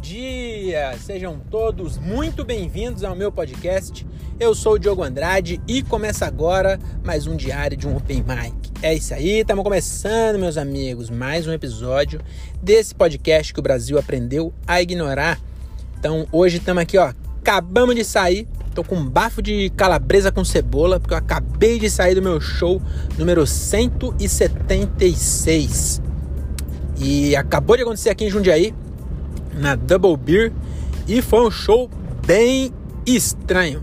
dia! Sejam todos muito bem-vindos ao meu podcast. Eu sou o Diogo Andrade e começa agora mais um diário de um Open Mic. É isso aí, estamos começando, meus amigos, mais um episódio desse podcast que o Brasil aprendeu a ignorar. Então, hoje estamos aqui, ó, acabamos de sair, tô com um bafo de calabresa com cebola, porque eu acabei de sair do meu show número 176. E acabou de acontecer aqui em Jundiaí, na Double Beer, e foi um show bem estranho.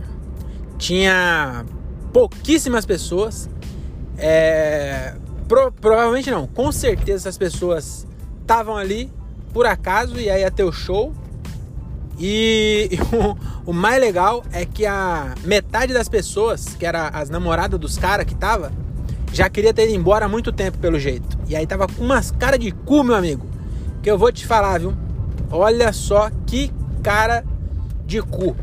Tinha pouquíssimas pessoas. É, pro, provavelmente não, com certeza essas pessoas estavam ali por acaso e aí ia ter o show. E, e o, o, mais legal é que a metade das pessoas, que era as namoradas dos caras que tava, já queria ter ido embora há muito tempo, pelo jeito. E aí tava com umas cara de cu, meu amigo. Que eu vou te falar, viu? Olha só que cara de cu.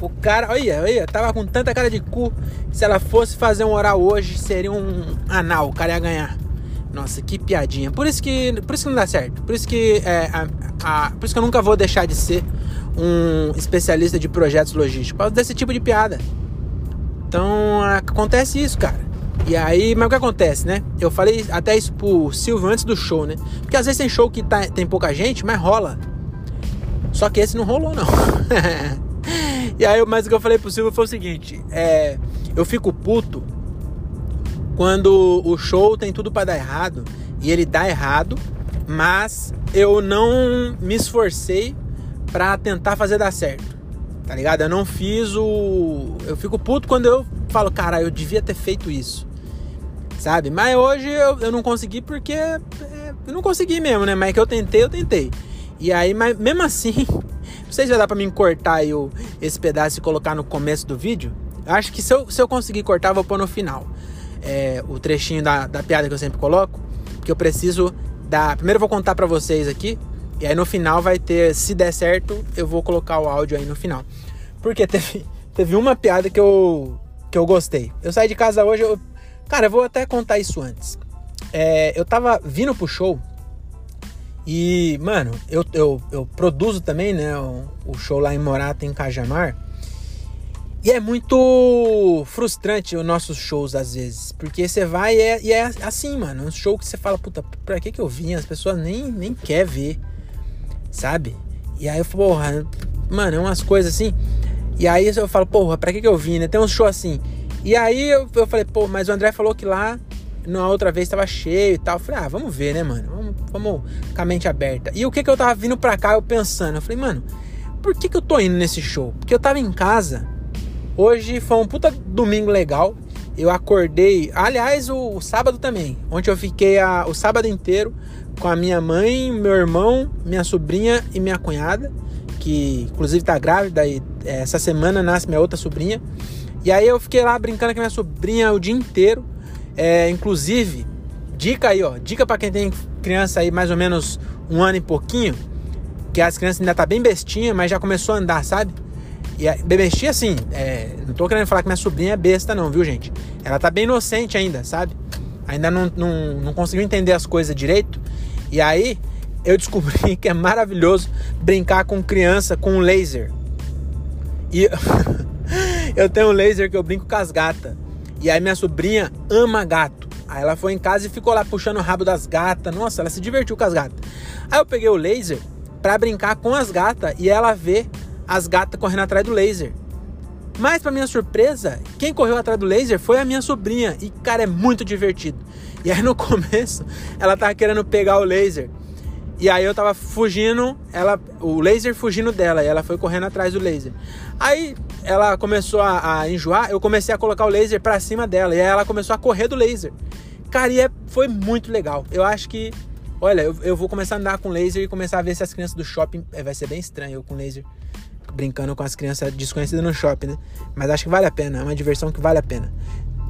O cara, olha, olha, tava com tanta cara de cu. Se ela fosse fazer um oral hoje, seria um anal. O cara ia ganhar. Nossa, que piadinha. Por isso que, por isso que não dá certo. Por isso que, é, a, a, por isso que eu nunca vou deixar de ser um especialista de projetos logísticos. Por causa desse tipo de piada. Então, acontece isso, cara. E aí, mas o que acontece, né? Eu falei até isso pro Silvio antes do show, né? Porque às vezes tem show que tá, tem pouca gente, mas rola. Só que esse não rolou, não. e aí, mas o que eu falei pro Silvio foi o seguinte: é, eu fico puto quando o show tem tudo para dar errado e ele dá errado, mas eu não me esforcei para tentar fazer dar certo. Tá ligado? Eu não fiz o. Eu fico puto quando eu falo, cara, eu devia ter feito isso sabe? Mas hoje eu, eu não consegui porque é, eu não consegui mesmo, né? Mas é que eu tentei, eu tentei. E aí, mas mesmo assim, não sei se vai dar pra mim cortar esse pedaço e colocar no começo do vídeo. Acho que se eu, se eu conseguir cortar, eu vou pôr no final. É, o trechinho da, da piada que eu sempre coloco. Porque eu preciso dar. Primeiro eu vou contar pra vocês aqui. E aí no final vai ter, se der certo, eu vou colocar o áudio aí no final. Porque teve, teve uma piada que eu, que eu gostei. Eu saí de casa hoje, eu Cara, eu vou até contar isso antes. É, eu tava vindo pro show e, mano, eu, eu, eu produzo também, né, o, o, show lá em Morata, em Cajamar. E é muito frustrante os nossos shows às vezes, porque você vai e é, e é assim, mano, um show que você fala, puta, pra que que eu vim? As pessoas nem, nem quer ver, sabe? E aí eu falo, porra, mano, é umas coisas assim. E aí eu falo, porra, pra que que eu vim, né? Tem um show assim e aí eu, eu falei, pô, mas o André falou que lá na outra vez estava cheio e tal. Eu falei, ah, vamos ver, né, mano? Vamos, vamos com a mente aberta. E o que que eu tava vindo pra cá, eu pensando, eu falei, mano, por que que eu tô indo nesse show? Porque eu tava em casa. Hoje foi um puta domingo legal. Eu acordei, aliás, o, o sábado também. Ontem eu fiquei a, o sábado inteiro com a minha mãe, meu irmão, minha sobrinha e minha cunhada, que inclusive tá grávida e é, essa semana nasce minha outra sobrinha. E aí eu fiquei lá brincando com a minha sobrinha o dia inteiro. É, inclusive, dica aí, ó. Dica para quem tem criança aí mais ou menos um ano e pouquinho. Que as crianças ainda tá bem bestinha, mas já começou a andar, sabe? E a, bestinha assim, é, não tô querendo falar que minha sobrinha é besta não, viu gente? Ela tá bem inocente ainda, sabe? Ainda não, não, não conseguiu entender as coisas direito. E aí eu descobri que é maravilhoso brincar com criança com laser. E eu tenho um laser que eu brinco com as gatas. E aí minha sobrinha ama gato. Aí ela foi em casa e ficou lá puxando o rabo das gatas. Nossa, ela se divertiu com as gatas. Aí eu peguei o laser para brincar com as gatas e ela vê as gatas correndo atrás do laser. Mas para minha surpresa, quem correu atrás do laser foi a minha sobrinha. E cara, é muito divertido. E aí no começo, ela tava querendo pegar o laser. E aí eu tava fugindo, ela, o laser fugindo dela, e ela foi correndo atrás do laser. Aí ela começou a, a enjoar, eu comecei a colocar o laser para cima dela, e aí ela começou a correr do laser. Cara, e é, foi muito legal. Eu acho que, olha, eu, eu vou começar a andar com laser e começar a ver se as crianças do shopping, é, vai ser bem estranho eu com laser, brincando com as crianças desconhecidas no shopping, né? Mas acho que vale a pena, é uma diversão que vale a pena.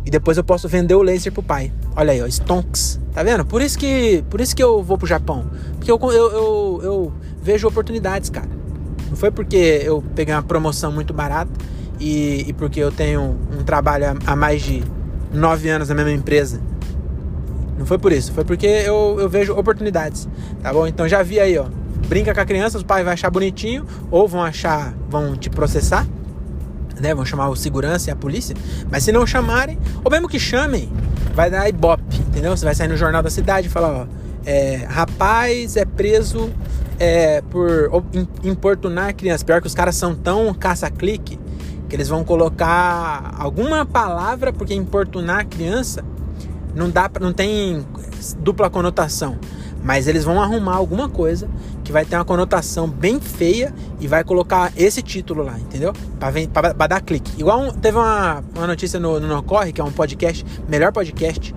E depois eu posso vender o laser pro pai. Olha aí, ó, Stonks. Tá vendo? Por isso que, por isso que eu vou pro Japão. Porque eu, eu, eu, eu vejo oportunidades, cara. Não foi porque eu peguei uma promoção muito barata e, e porque eu tenho um trabalho há mais de nove anos na mesma empresa. Não foi por isso, foi porque eu, eu vejo oportunidades, tá bom? Então já vi aí, ó. brinca com a criança, os pais vão achar bonitinho, ou vão achar, vão te processar, né? Vão chamar o segurança e a polícia. Mas se não chamarem, ou mesmo que chamem, vai dar ibope, entendeu? Você vai sair no jornal da cidade e falar, ó, é, rapaz é preso é, por importunar criança. Pior que os caras são tão caça-clique que eles vão colocar alguma palavra, porque importunar criança não dá, não tem dupla conotação. Mas eles vão arrumar alguma coisa que vai ter uma conotação bem feia e vai colocar esse título lá, entendeu? Pra, pra dar clique. Igual teve uma, uma notícia no, no Corre, que é um podcast, melhor podcast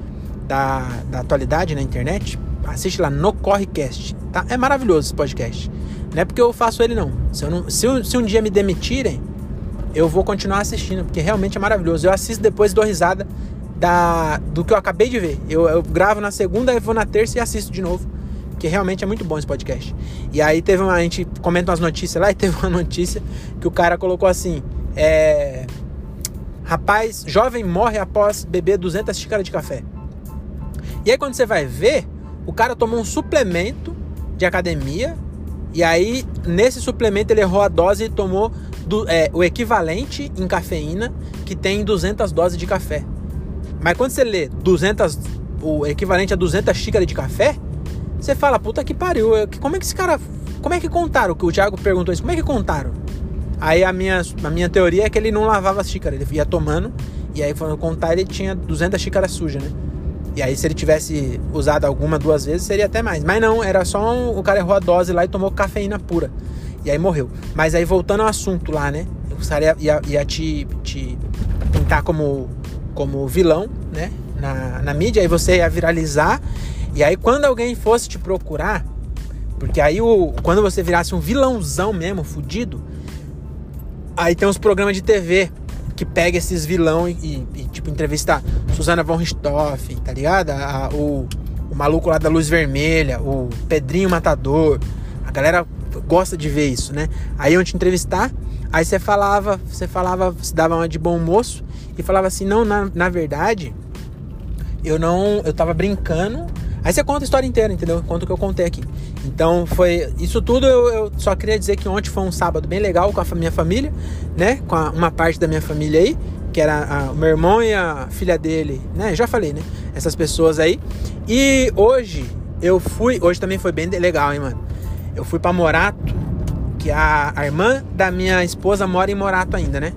da, da atualidade na internet. Assiste lá no Correcast, tá? É maravilhoso esse podcast. Não é porque eu faço ele, não. Se, eu não, se, se um dia me demitirem, eu vou continuar assistindo, porque realmente é maravilhoso. Eu assisto depois dou risada da, do que eu acabei de ver. Eu, eu gravo na segunda, vou na terça e assisto de novo. Porque realmente é muito bom esse podcast. E aí teve uma. A gente comenta umas notícias lá e teve uma notícia que o cara colocou assim: é. Rapaz, jovem morre após beber 200 xícaras de café. E aí quando você vai ver, o cara tomou um suplemento de academia. E aí, nesse suplemento, ele errou a dose e tomou do, é, o equivalente em cafeína que tem 200 doses de café. Mas quando você lê 200, o equivalente a 200 xícaras de café, você fala, puta que pariu, como é que esse cara, como é que contaram? Que o Thiago perguntou isso, como é que contaram? Aí a minha, a minha teoria é que ele não lavava as xícaras, ele ia tomando, e aí quando contar ele tinha 200 xícaras sujas, né? E aí se ele tivesse usado alguma duas vezes, seria até mais. Mas não, era só um, o cara errou a dose lá e tomou cafeína pura. E aí morreu. Mas aí voltando ao assunto lá, né? O cara ia, ia, ia te, te pintar como como vilão, né? Na, na mídia, aí você ia viralizar. E aí quando alguém fosse te procurar, porque aí o, quando você virasse um vilãozão mesmo, fudido, aí tem uns programas de TV que pega esses vilão e, e, e tipo, entrevista Susana von Richthofen, tá ligado? A, o, o maluco lá da luz vermelha, o Pedrinho Matador. A galera gosta de ver isso, né? Aí eu te entrevistar, aí você falava, você falava, você dava uma de bom moço e falava assim: não, na, na verdade, eu não. Eu tava brincando. Aí você conta a história inteira, entendeu? Conta o que eu contei aqui. Então foi. Isso tudo eu, eu só queria dizer que ontem foi um sábado bem legal com a minha família, né? Com a, uma parte da minha família aí, que era o meu irmão e a filha dele, né? Já falei, né? Essas pessoas aí. E hoje eu fui. Hoje também foi bem legal, hein, mano? Eu fui para Morato, que a, a irmã da minha esposa mora em Morato ainda, né?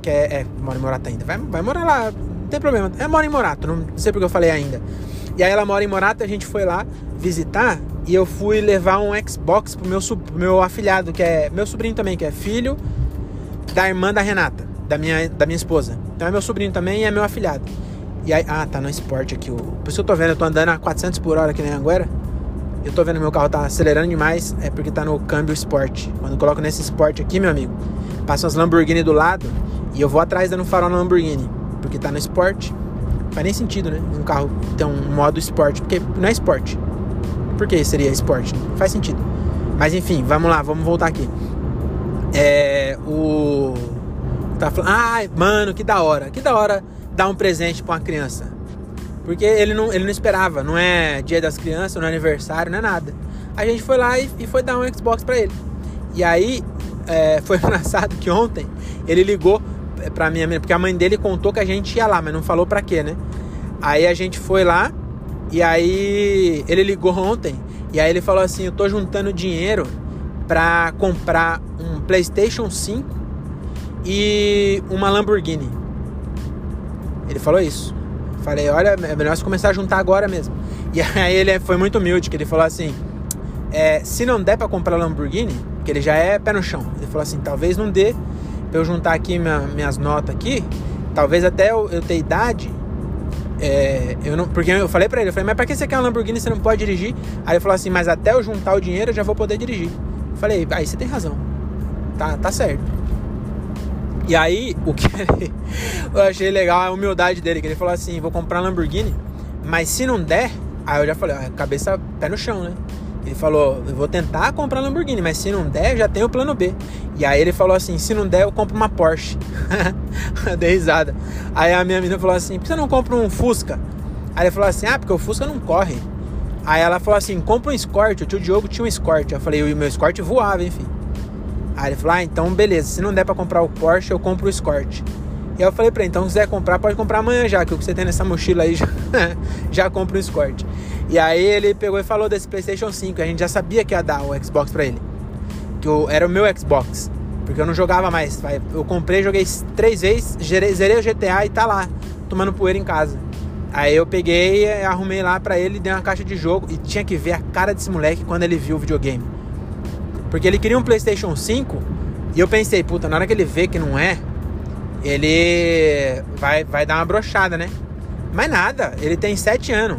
que é, é mora em Morato ainda. Vai, vai morar lá, não tem problema. É, mora em Morato, não sei porque eu falei ainda. E aí ela mora em Morato, a gente foi lá visitar e eu fui levar um Xbox pro meu, pro meu afilhado, que é meu sobrinho também, que é filho da irmã da Renata, da minha, da minha esposa. Então é meu sobrinho também e é meu afilhado. E aí, ah, tá no esporte aqui. Por isso eu tô vendo, eu tô andando a 400 por hora aqui na Anguera. Eu tô vendo meu carro tá acelerando demais, é porque tá no câmbio esporte. Quando eu coloco nesse esporte aqui, meu amigo, passa umas Lamborghini do lado e eu vou atrás dando farol na Lamborghini, porque tá no esporte. Faz nem sentido, né? Um carro ter um modo esporte, porque não é esporte. Por que seria esporte? Não faz sentido. Mas enfim, vamos lá, vamos voltar aqui. É. O. Tá falando. Ai, ah, mano, que da hora. Que da hora dar um presente pra uma criança. Porque ele não, ele não esperava, não é dia das crianças, não é aniversário, não é nada. A gente foi lá e, e foi dar um Xbox pra ele. E aí, é, foi engraçado que ontem ele ligou pra minha porque a mãe dele contou que a gente ia lá, mas não falou pra quê, né? Aí a gente foi lá e aí ele ligou ontem e aí ele falou assim: "Eu tô juntando dinheiro pra comprar um PlayStation 5 e uma Lamborghini". Ele falou isso. Falei: "Olha, é melhor você começar a juntar agora mesmo". E aí ele foi muito humilde, que ele falou assim: é, se não der para comprar Lamborghini, que ele já é pé no chão. Ele falou assim: talvez não dê pra eu juntar aqui minha, minhas notas aqui, talvez até eu, eu ter idade. É, eu não, porque eu falei pra ele, eu falei, mas pra que você quer uma Lamborghini você não pode dirigir? Aí ele falou assim, mas até eu juntar o dinheiro eu já vou poder dirigir. Eu falei, aí você tem razão. Tá, tá certo. E aí, o que eu achei legal é a humildade dele, que ele falou assim, vou comprar Lamborghini, mas se não der, aí eu já falei, ó, cabeça pé no chão, né? Ele falou: Eu vou tentar comprar Lamborghini, mas se não der, já tem o plano B. E aí ele falou assim: Se não der, eu compro uma Porsche. Dei risada. Aí a minha menina falou assim: Por que você não compra um Fusca? Aí ele falou assim: Ah, porque o Fusca não corre. Aí ela falou assim: compra um Escort. O tio Diogo tinha um Escort. Eu falei: o meu Escort voava, enfim. Aí ele falou: ah, então beleza. Se não der pra comprar o Porsche, eu compro o Escort. E eu falei pra ele: então se quiser comprar, pode comprar amanhã já, que o que você tem nessa mochila aí já, já compra o Escort. E aí ele pegou e falou desse PlayStation 5. A gente já sabia que ia dar o Xbox pra ele. Que eu, era o meu Xbox. Porque eu não jogava mais. Eu comprei, joguei três vezes, zerei o GTA e tá lá, tomando poeira em casa. Aí eu peguei, arrumei lá pra ele, dei uma caixa de jogo e tinha que ver a cara desse moleque quando ele viu o videogame. Porque ele queria um PlayStation 5 e eu pensei, puta, na hora que ele vê que não é, ele vai, vai dar uma brochada, né? Mas nada, ele tem 7 anos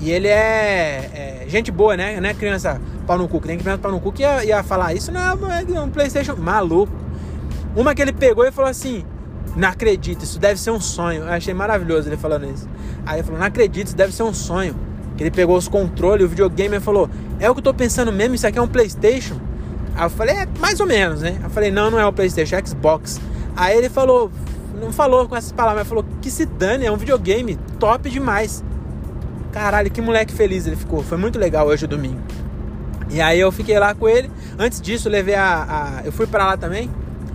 e ele é, é, gente boa, né? Não é criança pau no cu, que tem criança pau no cu que ia, ia falar isso, não é, é um PlayStation maluco. Uma que ele pegou e falou assim: Não acredito, isso deve ser um sonho. Eu achei maravilhoso ele falando isso. Aí ele falou: Não acredito, isso deve ser um sonho. Que ele pegou os controles, o videogame e falou: É o que eu tô pensando mesmo, isso aqui é um PlayStation. Aí eu falei: É mais ou menos, né? Eu falei: Não, não é o PlayStation, é Xbox. Aí ele falou: Não falou com essas palavras, falou: Que se dane, é um videogame top demais. Caralho, que moleque feliz ele ficou. Foi muito legal hoje o domingo. E aí eu fiquei lá com ele. Antes disso, levei a. a eu fui para lá também.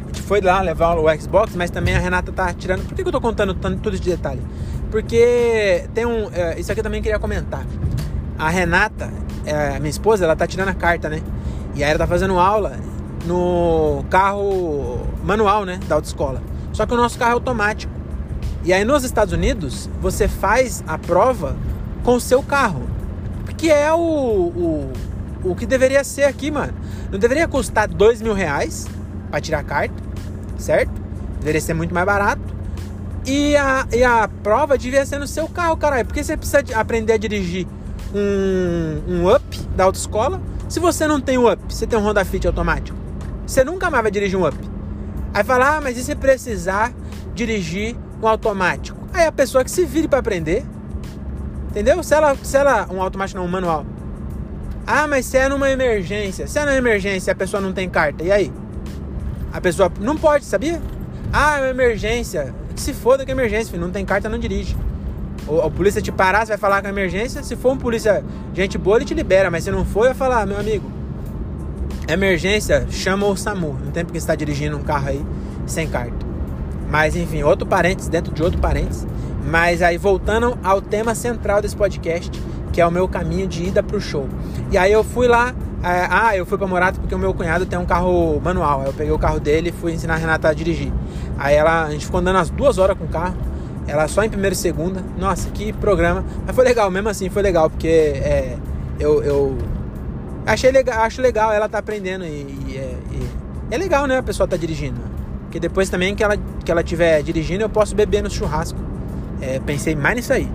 A gente foi lá levar o Xbox, mas também a Renata tá tirando. Por que, que eu tô contando tanto, tudo de detalhe? Porque tem um. É, isso aqui eu também queria comentar. A Renata, é, minha esposa, ela tá tirando a carta, né? E aí ela tá fazendo aula no carro manual, né? Da autoescola. Só que o nosso carro é automático. E aí nos Estados Unidos, você faz a prova com o seu carro. Que é o, o, o que deveria ser aqui, mano. Não deveria custar dois mil reais pra tirar a carta, certo? Deveria ser muito mais barato. E a, e a prova devia ser no seu carro, caralho. Porque você precisa aprender a dirigir um, um up da autoescola. Se você não tem o up, você tem um Honda Fit automático. Você nunca mais vai dirigir um up. Aí fala, ah, mas e se precisar dirigir um automático? Aí a pessoa que se vire para aprender. Entendeu? Se ela, se ela. Um automático não, um manual. Ah, mas se é numa emergência. Se é numa emergência a pessoa não tem carta, e aí? A pessoa não pode, sabia? Ah, é uma emergência. Se foda que é emergência, filho. não tem carta, não dirige. O, a polícia te parar, você vai falar com a emergência. Se for um polícia gente boa, ele te libera. Mas se não for, vai falar, meu amigo, emergência, chama o SAMU. Não tem porque você está dirigindo um carro aí sem carta. Mas enfim, outro parênteses dentro de outro parênteses. Mas aí voltando ao tema central desse podcast, que é o meu caminho de ida pro show. E aí eu fui lá, é, ah, eu fui pra Morato porque o meu cunhado tem um carro manual. Aí eu peguei o carro dele e fui ensinar a Renata a dirigir. Aí ela, a gente ficou andando as duas horas com o carro. Ela só em primeira e segunda. Nossa, que programa. Mas foi legal, mesmo assim, foi legal, porque é, eu, eu achei legal, acho legal ela tá aprendendo e, e, é, e, é legal, né? A pessoa tá dirigindo. Porque depois também que ela, que ela tiver dirigindo, eu posso beber no churrasco. É, pensei mais nisso aí.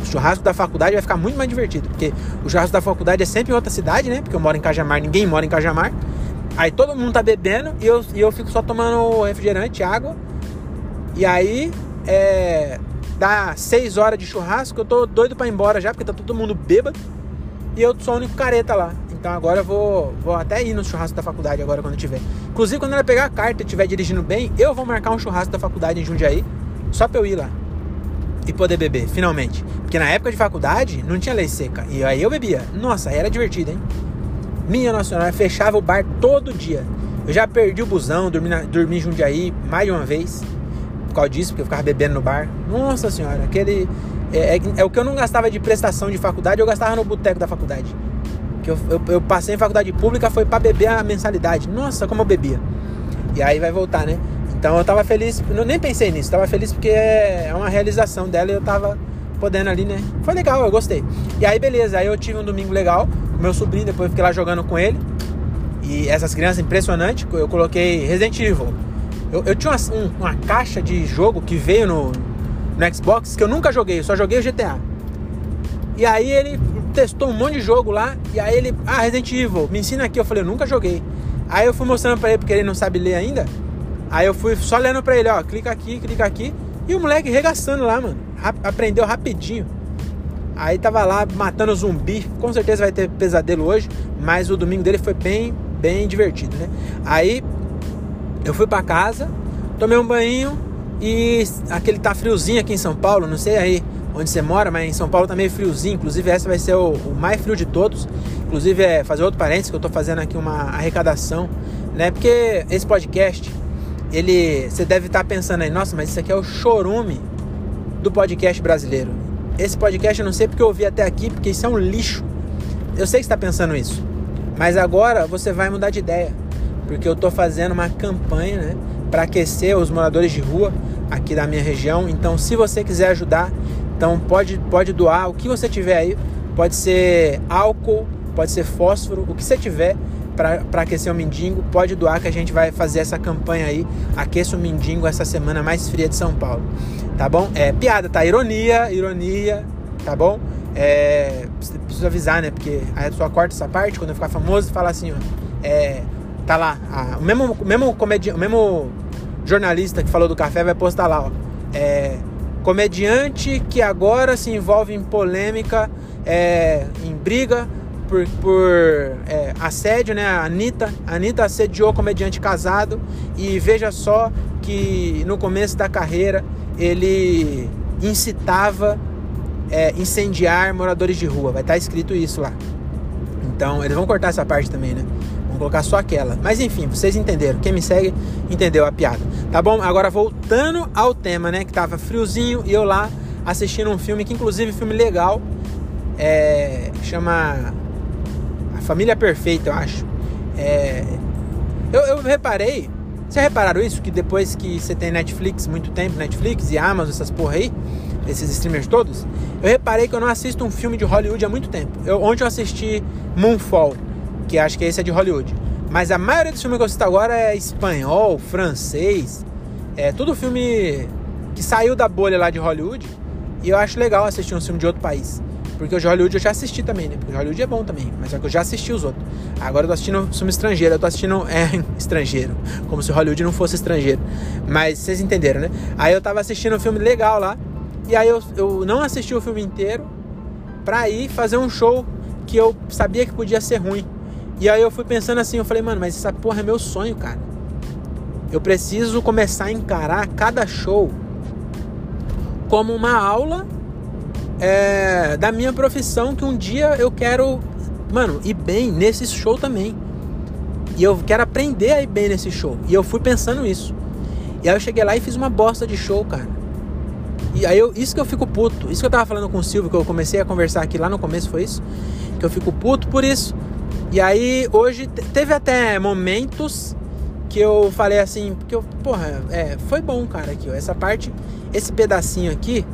O churrasco da faculdade vai ficar muito mais divertido, porque o churrasco da faculdade é sempre em outra cidade, né? Porque eu moro em Cajamar, ninguém mora em Cajamar. Aí todo mundo tá bebendo e eu, e eu fico só tomando refrigerante, água. E aí, é, dá seis horas de churrasco, eu tô doido para ir embora já, porque tá todo mundo bêbado. E eu sou o único careta lá. Então agora eu vou, vou até ir no churrasco da faculdade agora quando tiver. Inclusive, quando ela pegar a carta e estiver dirigindo bem, eu vou marcar um churrasco da faculdade em Jundiaí, só pra eu ir lá e poder beber, finalmente. Porque na época de faculdade não tinha lei seca. E aí eu bebia. Nossa, era divertido, hein? Minha Nacional fechava o bar todo dia. Eu já perdi o busão, dormi, na, dormi em Jundiaí mais de uma vez. Por causa disso, porque eu ficava bebendo no bar. Nossa senhora, aquele. É, é, é o que eu não gastava de prestação de faculdade, eu gastava no boteco da faculdade. Que eu, eu, eu passei em faculdade pública, foi para beber a mensalidade. Nossa, como eu bebia. E aí vai voltar, né? Então eu tava feliz, eu nem pensei nisso, tava feliz porque é uma realização dela e eu tava podendo ali, né? Foi legal, eu gostei. E aí beleza, aí eu tive um domingo legal meu sobrinho, depois eu fiquei lá jogando com ele. E essas crianças impressionantes, eu coloquei Resident Evil. Eu, eu tinha uma, um, uma, caixa de jogo que veio no, no Xbox que eu nunca joguei, eu só joguei o GTA. E aí ele testou um monte de jogo lá, e aí ele, ah, Resident Evil, me ensina aqui. Eu falei, eu nunca joguei. Aí eu fui mostrando pra ele, porque ele não sabe ler ainda. Aí eu fui só lendo pra ele, ó, clica aqui, clica aqui. E o moleque regaçando lá, mano. Rap aprendeu rapidinho. Aí tava lá matando zumbi. Com certeza vai ter pesadelo hoje. Mas o domingo dele foi bem, bem divertido, né? Aí eu fui pra casa, tomei um banho, E aquele tá friozinho aqui em São Paulo, não sei aí onde você mora, mas em São Paulo tá meio friozinho. Inclusive, essa vai ser o, o mais frio de todos. Inclusive, é fazer outro parênteses que eu tô fazendo aqui uma arrecadação, né? Porque esse podcast, ele. Você deve estar tá pensando aí, nossa, mas isso aqui é o chorume do podcast brasileiro. Esse podcast eu não sei porque eu ouvi até aqui, porque isso é um lixo. Eu sei que está pensando isso. Mas agora você vai mudar de ideia. Porque eu estou fazendo uma campanha né, para aquecer os moradores de rua aqui da minha região. Então, se você quiser ajudar, então pode, pode doar o que você tiver aí. Pode ser álcool, pode ser fósforo, o que você tiver para aquecer o mendigo, pode doar que a gente vai fazer essa campanha aí, aqueça o mendigo essa semana mais fria de São Paulo tá bom? É piada, tá? Ironia, ironia, tá bom? É, preciso avisar, né? Porque aí a pessoa corta essa parte quando eu ficar famoso fala assim, ó. É, tá lá, a, o mesmo, mesmo comediante, o mesmo jornalista que falou do café vai postar lá, ó. É, comediante que agora se envolve em polêmica, é, em briga por, por é, assédio, né? A Anitta, Anitta assediou comediante casado e veja só que no começo da carreira ele incitava é, incendiar moradores de rua. Vai estar tá escrito isso lá. Então, eles vão cortar essa parte também, né? Colocar só aquela. Mas enfim, vocês entenderam. Quem me segue entendeu a piada. Tá bom? Agora voltando ao tema, né? Que tava friozinho e eu lá assistindo um filme que, inclusive, filme legal. É, chama A Família Perfeita, eu acho. É, eu, eu reparei vocês repararam isso? Que depois que você tem Netflix, muito tempo, Netflix e Amazon, essas porra aí, esses streamers todos, eu reparei que eu não assisto um filme de Hollywood há muito tempo. Eu, ontem eu assisti Moonfall, que acho que esse é de Hollywood. Mas a maioria dos filmes que eu assisto agora é espanhol, francês, é tudo filme que saiu da bolha lá de Hollywood. E eu acho legal assistir um filme de outro país. Porque o de Hollywood eu já assisti também, né? Porque o Hollywood é bom também, mas é que eu já assisti os outros. Agora eu tô assistindo filme estrangeiro, eu tô assistindo é, estrangeiro, como se Hollywood não fosse estrangeiro. Mas vocês entenderam, né? Aí eu tava assistindo um filme legal lá, e aí eu, eu não assisti o filme inteiro pra ir fazer um show que eu sabia que podia ser ruim. E aí eu fui pensando assim, eu falei, mano, mas essa porra é meu sonho, cara. Eu preciso começar a encarar cada show como uma aula é, da minha profissão que um dia eu quero, mano, ir bem nesse show também. E eu quero aprender a ir bem nesse show. E eu fui pensando isso. E aí eu cheguei lá e fiz uma bosta de show, cara. E aí eu, isso que eu fico puto. Isso que eu tava falando com o Silvio, que eu comecei a conversar aqui lá no começo, foi isso. Que eu fico puto por isso. E aí hoje teve até momentos que eu falei assim, porque eu, porra, é, foi bom, cara, aqui, ó. Essa parte, esse pedacinho aqui,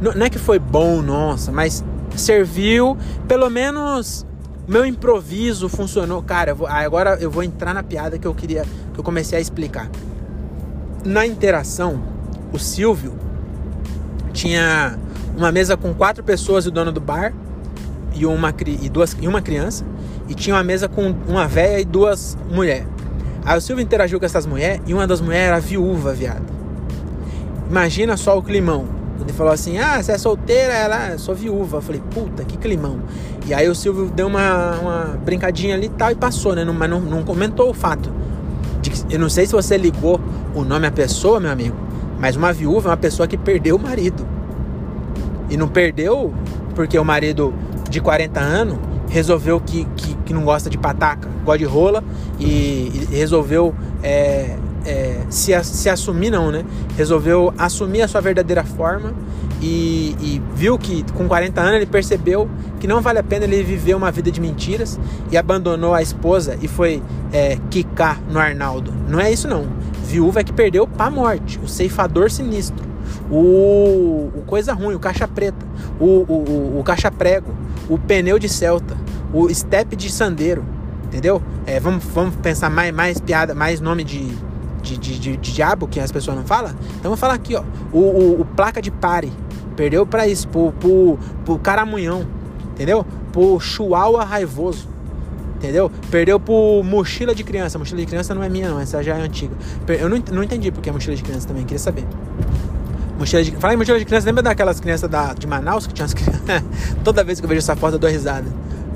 não é que foi bom, nossa, mas serviu, pelo menos meu improviso funcionou. Cara, eu vou, agora eu vou entrar na piada que eu queria, que eu comecei a explicar. Na interação, o Silvio tinha uma mesa com quatro pessoas e o dono do bar e uma, e duas, e uma criança, e tinha uma mesa com uma velha e duas mulheres. Aí o Silvio interagiu com essas mulheres e uma das mulheres era viúva, viado. Imagina só o climão. Ele falou assim: Ah, você é solteira? Ela, ah, sou viúva. Eu falei: Puta, que climão. E aí o Silvio deu uma, uma brincadinha ali e tal e passou, né? Mas não, não comentou o fato. De eu não sei se você ligou o nome à pessoa, meu amigo, mas uma viúva é uma pessoa que perdeu o marido. E não perdeu porque o marido de 40 anos resolveu que, que, que não gosta de pataca, gosta de rola e, e resolveu é, é, se, se assumir, não, né? Resolveu assumir a sua verdadeira forma e, e, viu que com 40 anos ele percebeu que não vale a pena ele viver uma vida de mentiras e abandonou a esposa e foi é, quicar no Arnaldo. Não é isso, não. Viúva é que perdeu pra morte, o ceifador sinistro, o, o coisa ruim, o caixa preta, o, o, o, o caixa prego, o pneu de Celta, o step de Sandeiro, entendeu? É, vamos, vamos pensar mais, mais piada, mais nome de de, de, de, de diabo que as pessoas não falam. Então vou falar aqui, ó. O, o, o placa de pare. Perdeu para isso, pro, pro, pro caramunhão. Entendeu? Pro chuaua raivoso. Entendeu? Perdeu pro mochila de criança. Mochila de criança não é minha, não. Essa já é antiga. Eu não, não entendi porque é mochila de criança também. Queria saber. Mochila de, fala em mochila de criança, lembra daquelas crianças da, de Manaus que tinham as crianças? Toda vez que eu vejo essa foto eu dou risada.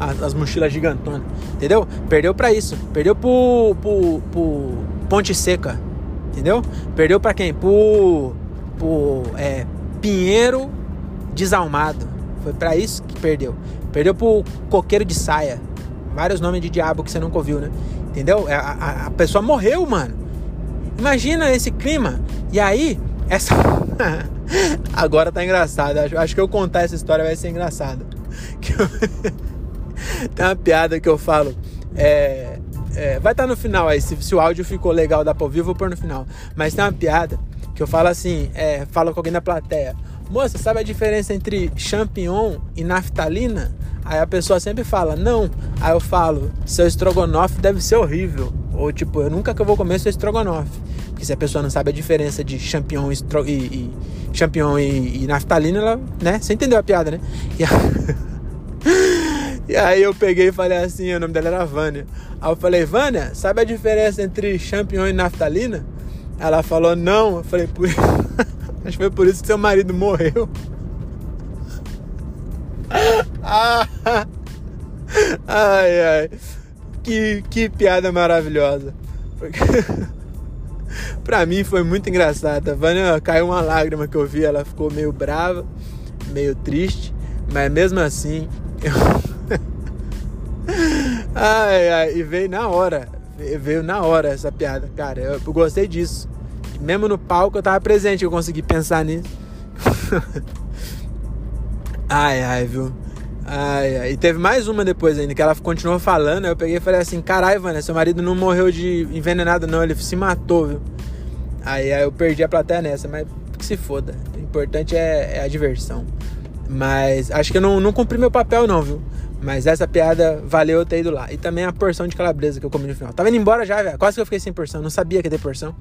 As, as mochilas gigantonas. Entendeu? Perdeu pra isso. Perdeu pro, pro, pro Ponte Seca. Entendeu? Perdeu para quem? Pro pro é, Pinheiro Desalmado. Foi para isso que perdeu. Perdeu pro Coqueiro de Saia. Vários nomes de diabo que você nunca ouviu, né? Entendeu? A, a, a pessoa morreu, mano. Imagina esse clima. E aí, essa. Agora tá engraçado. Acho, acho que eu contar essa história vai ser engraçado. Tem uma piada que eu falo. É, é, vai estar tá no final aí. Se, se, o áudio ficou legal, dá pra ouvir, eu vou pôr no final. Mas tem uma piada que eu falo assim: é, falo com alguém da plateia. Moça, sabe a diferença entre champignon e naftalina? Aí a pessoa sempre fala, não. Aí eu falo, seu estrogonofe deve ser horrível. Ou tipo, eu nunca que eu vou comer seu estrogonofe. Porque se a pessoa não sabe a diferença de champignon e, e, e champignon e, e, naftalina, ela, né? Você entendeu a piada, né? E, a... e aí eu peguei e falei assim, o nome dela era Vânia. Aí eu falei, Vânia, sabe a diferença entre champignon e naftalina? Ela falou, não. Eu falei, por... Acho que foi por isso que seu marido morreu. ai, ai. Que, que piada maravilhosa. Porque... pra mim foi muito engraçada. A Vânia caiu uma lágrima que eu vi, ela ficou meio brava, meio triste, mas mesmo assim. Eu... ai, ai, e veio na hora. Veio na hora essa piada, cara. Eu gostei disso. Mesmo no palco eu tava presente, eu consegui pensar nisso. ai, ai, viu? Ai, ai. E teve mais uma depois ainda, que ela continuou falando. Eu peguei e falei assim: caralho, Vânia, seu marido não morreu de envenenado, não, ele se matou, viu? Aí, aí eu perdi a plateia nessa, mas que se foda. O importante é, é a diversão. Mas acho que eu não, não cumpri meu papel, não, viu? Mas essa piada valeu eu ter ido lá. E também a porção de calabresa que eu comi no final. Tava indo embora já, velho. Quase que eu fiquei sem porção. Não sabia que ia ter porção.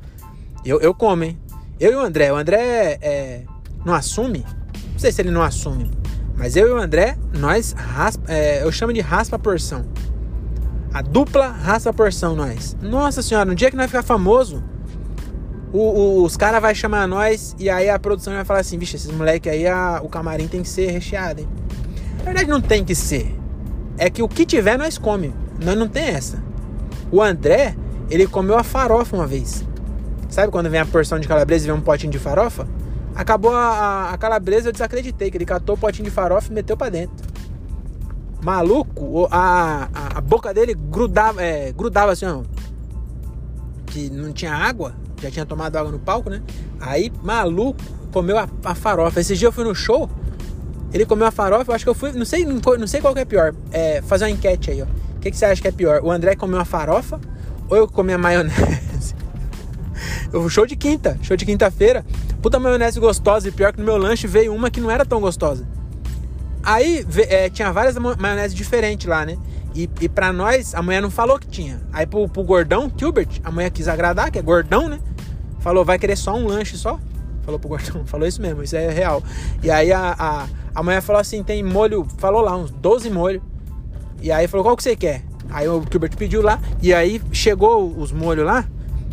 Eu, eu como, hein? Eu e o André. O André é, não assume. Não sei se ele não assume. Mas eu e o André, nós raspa, é, eu chamo de raspa porção. A dupla raspa porção, nós. Nossa senhora, no dia que nós ficar famoso, o, o, os caras vão chamar nós e aí a produção vai falar assim: vixe, esses moleque aí, a, o camarim tem que ser recheado, hein? Na verdade, não tem que ser. É que o que tiver, nós come. Nós não tem essa. O André, ele comeu a farofa uma vez. Sabe quando vem a porção de calabresa e vem um potinho de farofa? Acabou a, a, calabresa, eu desacreditei, que ele catou o potinho de farofa e meteu para dentro. Maluco, a, a, a, boca dele grudava, é, grudava assim, ó. Que não tinha água, já tinha tomado água no palco, né? Aí, maluco, comeu a, a farofa. Esse dia eu fui no show, ele comeu a farofa, eu acho que eu fui, não sei, não sei qual que é pior. É, fazer uma enquete aí, ó. O que, que você acha que é pior? O André comeu a farofa ou eu comi a maionese? Show de quinta, show de quinta-feira. Puta maionese gostosa e pior que no meu lanche veio uma que não era tão gostosa. Aí é, tinha várias maioneses diferentes lá, né? E, e pra nós, a mulher não falou que tinha. Aí pro, pro gordão, Gilbert, a mulher quis agradar, que é gordão, né? Falou, vai querer só um lanche só? Falou pro gordão, falou isso mesmo, isso é real. E aí a, a, a mulher falou assim: tem molho, falou lá, uns 12 molhos. E aí falou, qual que você quer? Aí o Gilbert pediu lá, e aí chegou os molhos lá.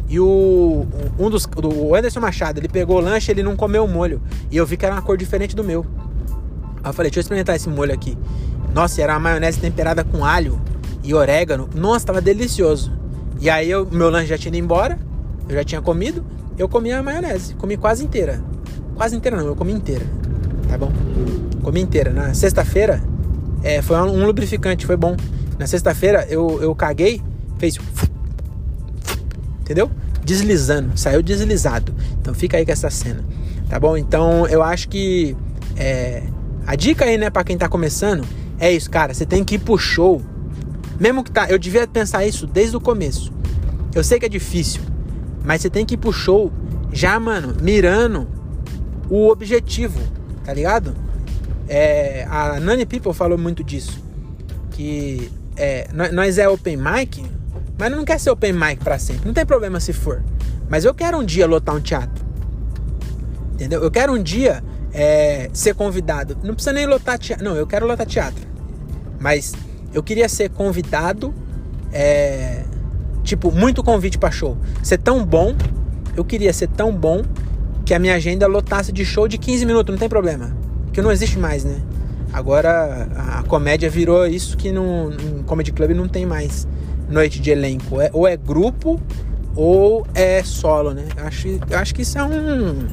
E o um dos o Anderson Machado, ele pegou o lanche, ele não comeu o molho. E eu vi que era uma cor diferente do meu. Aí eu falei, deixa eu experimentar esse molho aqui. Nossa, era uma maionese temperada com alho e orégano. Nossa, tava delicioso. E aí o meu lanche já tinha ido embora, eu já tinha comido, eu comi a maionese, comi quase inteira. Quase inteira não, eu comi inteira. Tá bom? Comi inteira. Na sexta-feira, é, foi um lubrificante, foi bom. Na sexta-feira eu, eu caguei, fez entendeu? Deslizando, saiu deslizado. Então fica aí com essa cena, tá bom? Então eu acho que é, a dica aí, né, para quem tá começando, é isso, cara. Você tem que ir pro show. Mesmo que tá, eu devia pensar isso desde o começo. Eu sei que é difícil, mas você tem que ir pro show já, mano, mirando o objetivo, tá ligado? É, a Nani People falou muito disso. Que é, nós é open mic, mas não quer ser open mic para sempre. Não tem problema se for. Mas eu quero um dia lotar um teatro. Entendeu? Eu quero um dia é, ser convidado. Não precisa nem lotar teatro. Não, eu quero lotar teatro. Mas eu queria ser convidado. É, tipo, muito convite para show. Ser tão bom. Eu queria ser tão bom que a minha agenda lotasse de show de 15 minutos. Não tem problema. Que não existe mais, né? Agora a comédia virou isso que no, Comedy Club não tem mais noite de elenco. É, ou é grupo ou é solo, né? Acho, acho que isso é um.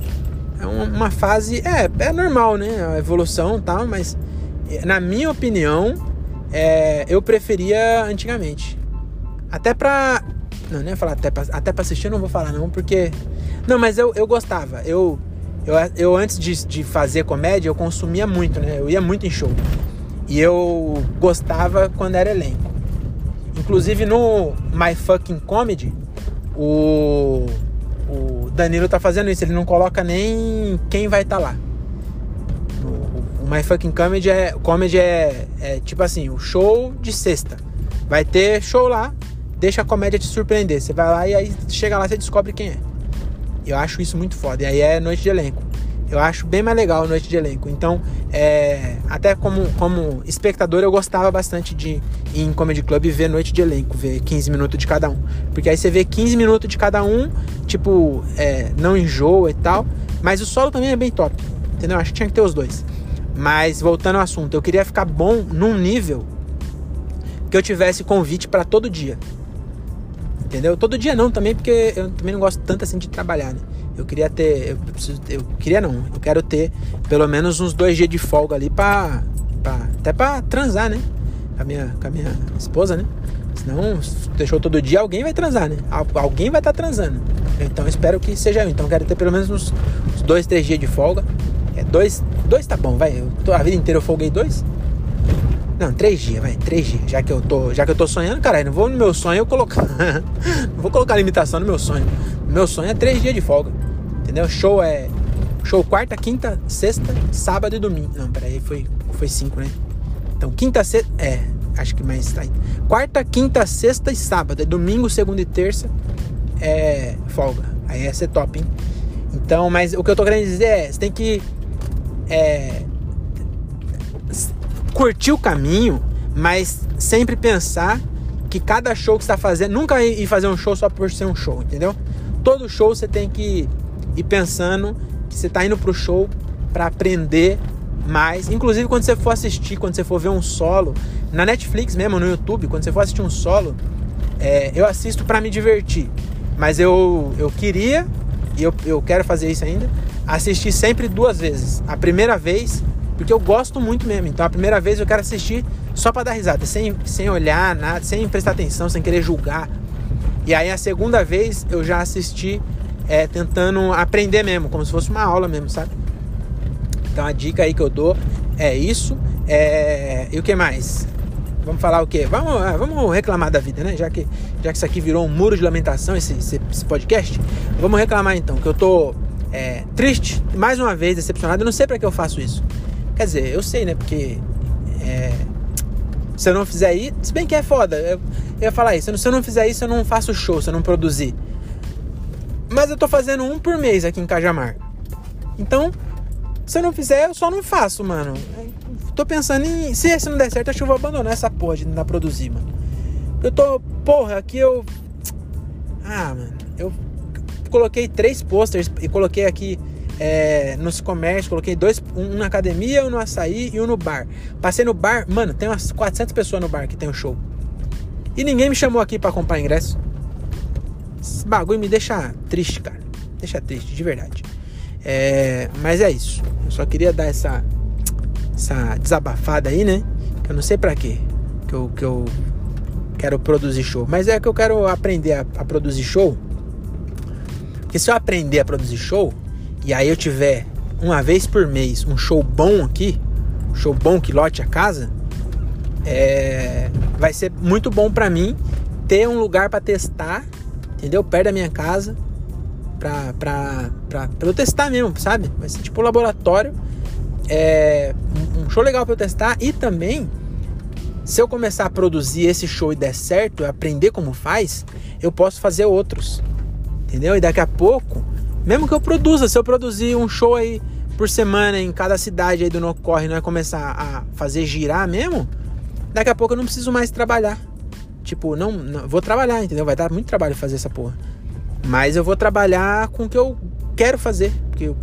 é uma, fase. É, é normal, né? A evolução e tal, mas na minha opinião, é, eu preferia antigamente. Até pra. Não, nem ia falar até pra, até pra assistir, eu não vou falar não, porque. Não, mas eu, eu gostava. Eu, eu, eu antes de, de fazer comédia, eu consumia muito, né? Eu ia muito em show. E eu gostava quando era elenco. Inclusive no My Fucking Comedy, o, o Danilo tá fazendo isso. Ele não coloca nem quem vai estar tá lá. O, o My Fucking Comedy é, comedy é, é tipo assim, o show de sexta. Vai ter show lá, deixa a comédia te surpreender. Você vai lá e aí chega lá você descobre quem é. Eu acho isso muito foda. E aí é noite de elenco. Eu acho bem mais legal noite de elenco. Então, é, até como, como espectador, eu gostava bastante de ir em Comedy Club ver noite de elenco, ver 15 minutos de cada um. Porque aí você vê 15 minutos de cada um, tipo, é, não enjoa e tal. Mas o solo também é bem top. Entendeu? Acho que tinha que ter os dois. Mas voltando ao assunto, eu queria ficar bom num nível que eu tivesse convite para todo dia. Entendeu? Todo dia não também, porque eu também não gosto tanto assim de trabalhar, né? Eu queria ter. Eu, preciso, eu queria não. Eu quero ter pelo menos uns dois dias de folga ali pra. pra até pra transar, né? Com a, minha, com a minha esposa, né? Senão, se deixou todo dia, alguém vai transar, né? Alguém vai estar tá transando. Então espero que seja eu. Então quero ter pelo menos uns, uns, dois, três dias de folga. É, dois, dois tá bom, vai. Eu a vida inteira eu folguei dois. Não, três dias, vai, três dias. Já que eu tô, já que eu tô sonhando, caralho, não vou no meu sonho eu colocar. não vou colocar limitação no meu sonho. Meu sonho é três dias de folga. Entendeu? Show é. Show quarta, quinta, sexta, sábado e domingo. Não, peraí, foi, foi cinco, né? Então, quinta, sexta. É, acho que mais tá. Quarta, quinta, sexta e sábado. É domingo, segunda e terça é folga. Aí ia ser top, hein? Então, mas o que eu tô querendo dizer é: você tem que. É, curtir o caminho, mas sempre pensar que cada show que você tá fazendo. Nunca ir fazer um show só por ser um show, entendeu? Todo show você tem que ir pensando que você está indo pro show para aprender mais. Inclusive quando você for assistir, quando você for ver um solo, na Netflix mesmo, no YouTube, quando você for assistir um solo, é, eu assisto para me divertir. Mas eu, eu queria, e eu, eu quero fazer isso ainda, assistir sempre duas vezes. A primeira vez, porque eu gosto muito mesmo. Então a primeira vez eu quero assistir só para dar risada, sem, sem olhar nada, sem prestar atenção, sem querer julgar. E aí a segunda vez eu já assisti é, tentando aprender mesmo, como se fosse uma aula mesmo, sabe? Então a dica aí que eu dou é isso. É... E o que mais? Vamos falar o quê? Vamos, ah, vamos reclamar da vida, né? Já que, já que isso aqui virou um muro de lamentação, esse, esse, esse podcast. Vamos reclamar então, que eu tô é, triste, mais uma vez, decepcionado. Eu não sei para que eu faço isso. Quer dizer, eu sei, né? Porque é, se eu não fizer isso, se bem que é foda, eu, eu ia falar isso. Se eu não fizer isso, eu não faço show, se eu não produzir. Mas eu tô fazendo um por mês aqui em Cajamar. Então, se eu não fizer, eu só não faço, mano. Tô pensando em. Se esse não der certo, acho que eu vou abandonar essa porra de tentar produzir, mano. Eu tô. Porra, aqui eu. Ah, mano. Eu coloquei três posters e coloquei aqui é, nos comércios, coloquei dois, um na academia, um no açaí e um no bar. Passei no bar, mano, tem umas 400 pessoas no bar que tem o um show. E ninguém me chamou aqui para comprar ingresso. Esse bagulho me deixa triste, cara. Deixa triste, de verdade. É, mas é isso. Eu só queria dar essa, essa desabafada aí, né? Que eu não sei pra quê. Que eu, que eu quero produzir show. Mas é que eu quero aprender a, a produzir show. Porque se eu aprender a produzir show, e aí eu tiver uma vez por mês um show bom aqui, um show bom que lote a casa, é, vai ser muito bom para mim ter um lugar para testar entendeu? Perto da minha casa, pra, pra, pra, pra eu testar mesmo, sabe? Vai ser tipo um laboratório, é, um show legal para eu testar e também, se eu começar a produzir esse show e der certo, aprender como faz, eu posso fazer outros, entendeu? E daqui a pouco, mesmo que eu produza, se eu produzir um show aí por semana em cada cidade aí do No Corre, não é começar a fazer girar mesmo, daqui a pouco eu não preciso mais trabalhar. Tipo, não, não, vou trabalhar, entendeu? Vai dar muito trabalho fazer essa porra. Mas eu vou trabalhar com o que eu quero fazer,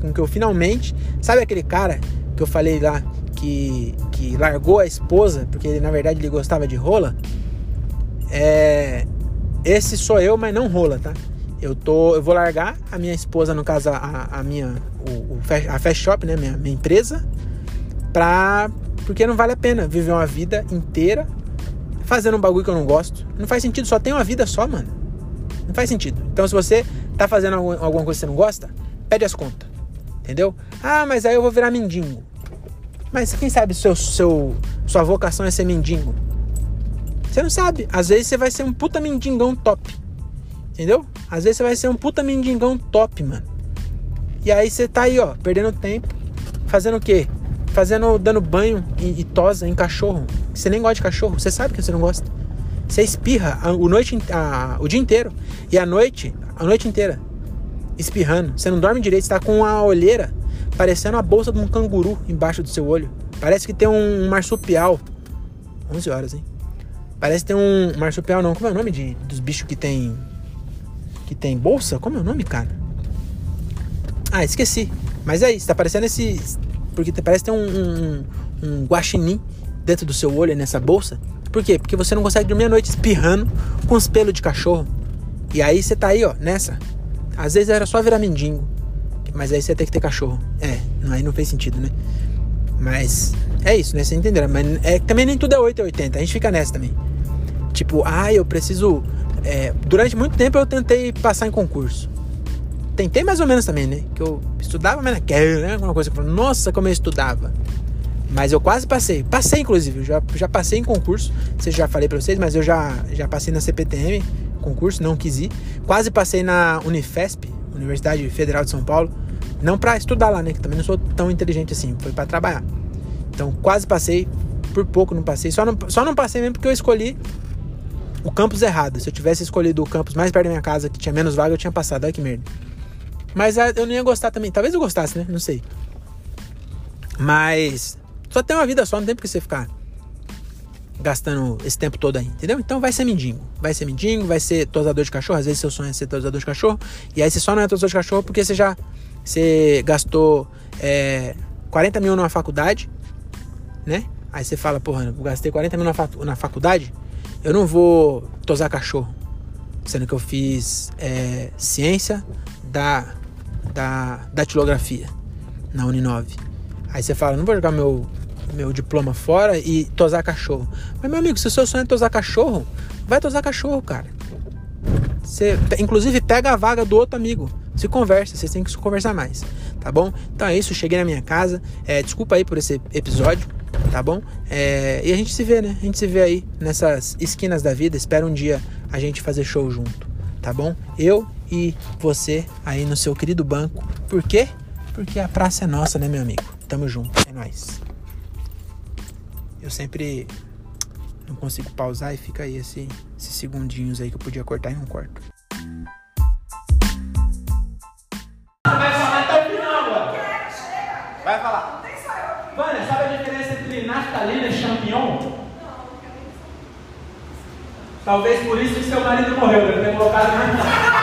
com o que eu finalmente, sabe aquele cara que eu falei lá que que largou a esposa porque ele, na verdade ele gostava de rola? É, esse sou eu, mas não rola, tá? Eu tô, eu vou largar a minha esposa, no caso a, a minha o, o, a Fast Shop, né? Minha, minha empresa. Pra, porque não vale a pena viver uma vida inteira fazendo um bagulho que eu não gosto. Não faz sentido, só tem uma vida só, mano. Não faz sentido. Então, se você tá fazendo alguma coisa que você não gosta, pede as contas. Entendeu? Ah, mas aí eu vou virar mendigo. Mas quem sabe seu, seu, sua vocação é ser mendigo? Você não sabe. Às vezes você vai ser um puta mendigão top. Entendeu? Às vezes você vai ser um puta mendigão top, mano. E aí você tá aí, ó, perdendo tempo. Fazendo o quê? Fazendo, dando banho e, e tosa em cachorro. Você nem gosta de cachorro. Você sabe que você não gosta. Você espirra a, o, noite, a, o dia inteiro. E a noite, a noite inteira. Espirrando. Você não dorme direito. Você tá com a olheira parecendo a bolsa de um canguru embaixo do seu olho. Parece que tem um marsupial. 11 horas, hein? Parece que tem um marsupial, não. Como é o nome de, dos bichos que tem. Que tem bolsa? Como é o nome, cara? Ah, esqueci. Mas é isso, tá parecendo esse. Porque parece tem um, um, um guaxinim dentro do seu olho, nessa bolsa. Por quê? Porque você não consegue dormir à noite espirrando com os pelos de cachorro. E aí você tá aí, ó, nessa. Às vezes era só virar mendigo. Mas aí você tem que ter cachorro. É, aí não fez sentido, né? Mas é isso, né? Vocês entenderam. Mas é, também nem tudo é 8 ou 80. A gente fica nessa também. Tipo, ah, eu preciso. É, durante muito tempo eu tentei passar em concurso. Tentei mais ou menos também, né? Que eu estudava, mas naquela, né? Alguma coisa que eu falo, nossa, como eu estudava. Mas eu quase passei. Passei, inclusive. já, já passei em concurso. Vocês já falei pra vocês, mas eu já, já passei na CPTM, concurso, não quis ir. Quase passei na Unifesp, Universidade Federal de São Paulo. Não para estudar lá, né? Que também não sou tão inteligente assim. Foi para trabalhar. Então quase passei. Por pouco não passei. Só não, só não passei mesmo porque eu escolhi o campus errado. Se eu tivesse escolhido o campus mais perto da minha casa, que tinha menos vaga, eu tinha passado. Olha que merda. Mas ah, eu não ia gostar também. Talvez eu gostasse, né? Não sei. Mas só tem uma vida só, não tem por que você ficar gastando esse tempo todo aí, entendeu? Então vai ser mendigo. Vai ser mendigo, vai ser tosador de cachorro. Às vezes seu sonho é ser tosador de cachorro. E aí você só não é tosador de cachorro porque você já você gastou é, 40 mil numa faculdade, né? Aí você fala, porra, eu gastei 40 mil na faculdade, eu não vou tosar cachorro. Sendo que eu fiz é, ciência da, da datilografia na Uninove. Aí você fala, não vou jogar meu, meu diploma fora e tosar cachorro. Mas, meu amigo, se o seu sonho é tosar cachorro, vai tosar cachorro, cara. Você, inclusive, pega a vaga do outro amigo. Se conversa, vocês têm que se conversar mais, tá bom? Então é isso, cheguei na minha casa. É, desculpa aí por esse episódio, tá bom? É, e a gente se vê, né? A gente se vê aí nessas esquinas da vida. Espero um dia a gente fazer show junto, tá bom? Eu e você aí no seu querido banco. Por quê? Porque a praça é nossa, né, meu amigo? Tamo junto, é nóis. Eu sempre não consigo pausar e fica aí esse, esses segundinhos aí que eu podia cortar e não corto. Vai falar. Vai falar. Vânia, sabe a diferença naftalina e champignon? Talvez por isso que seu marido morreu, deve ter colocado na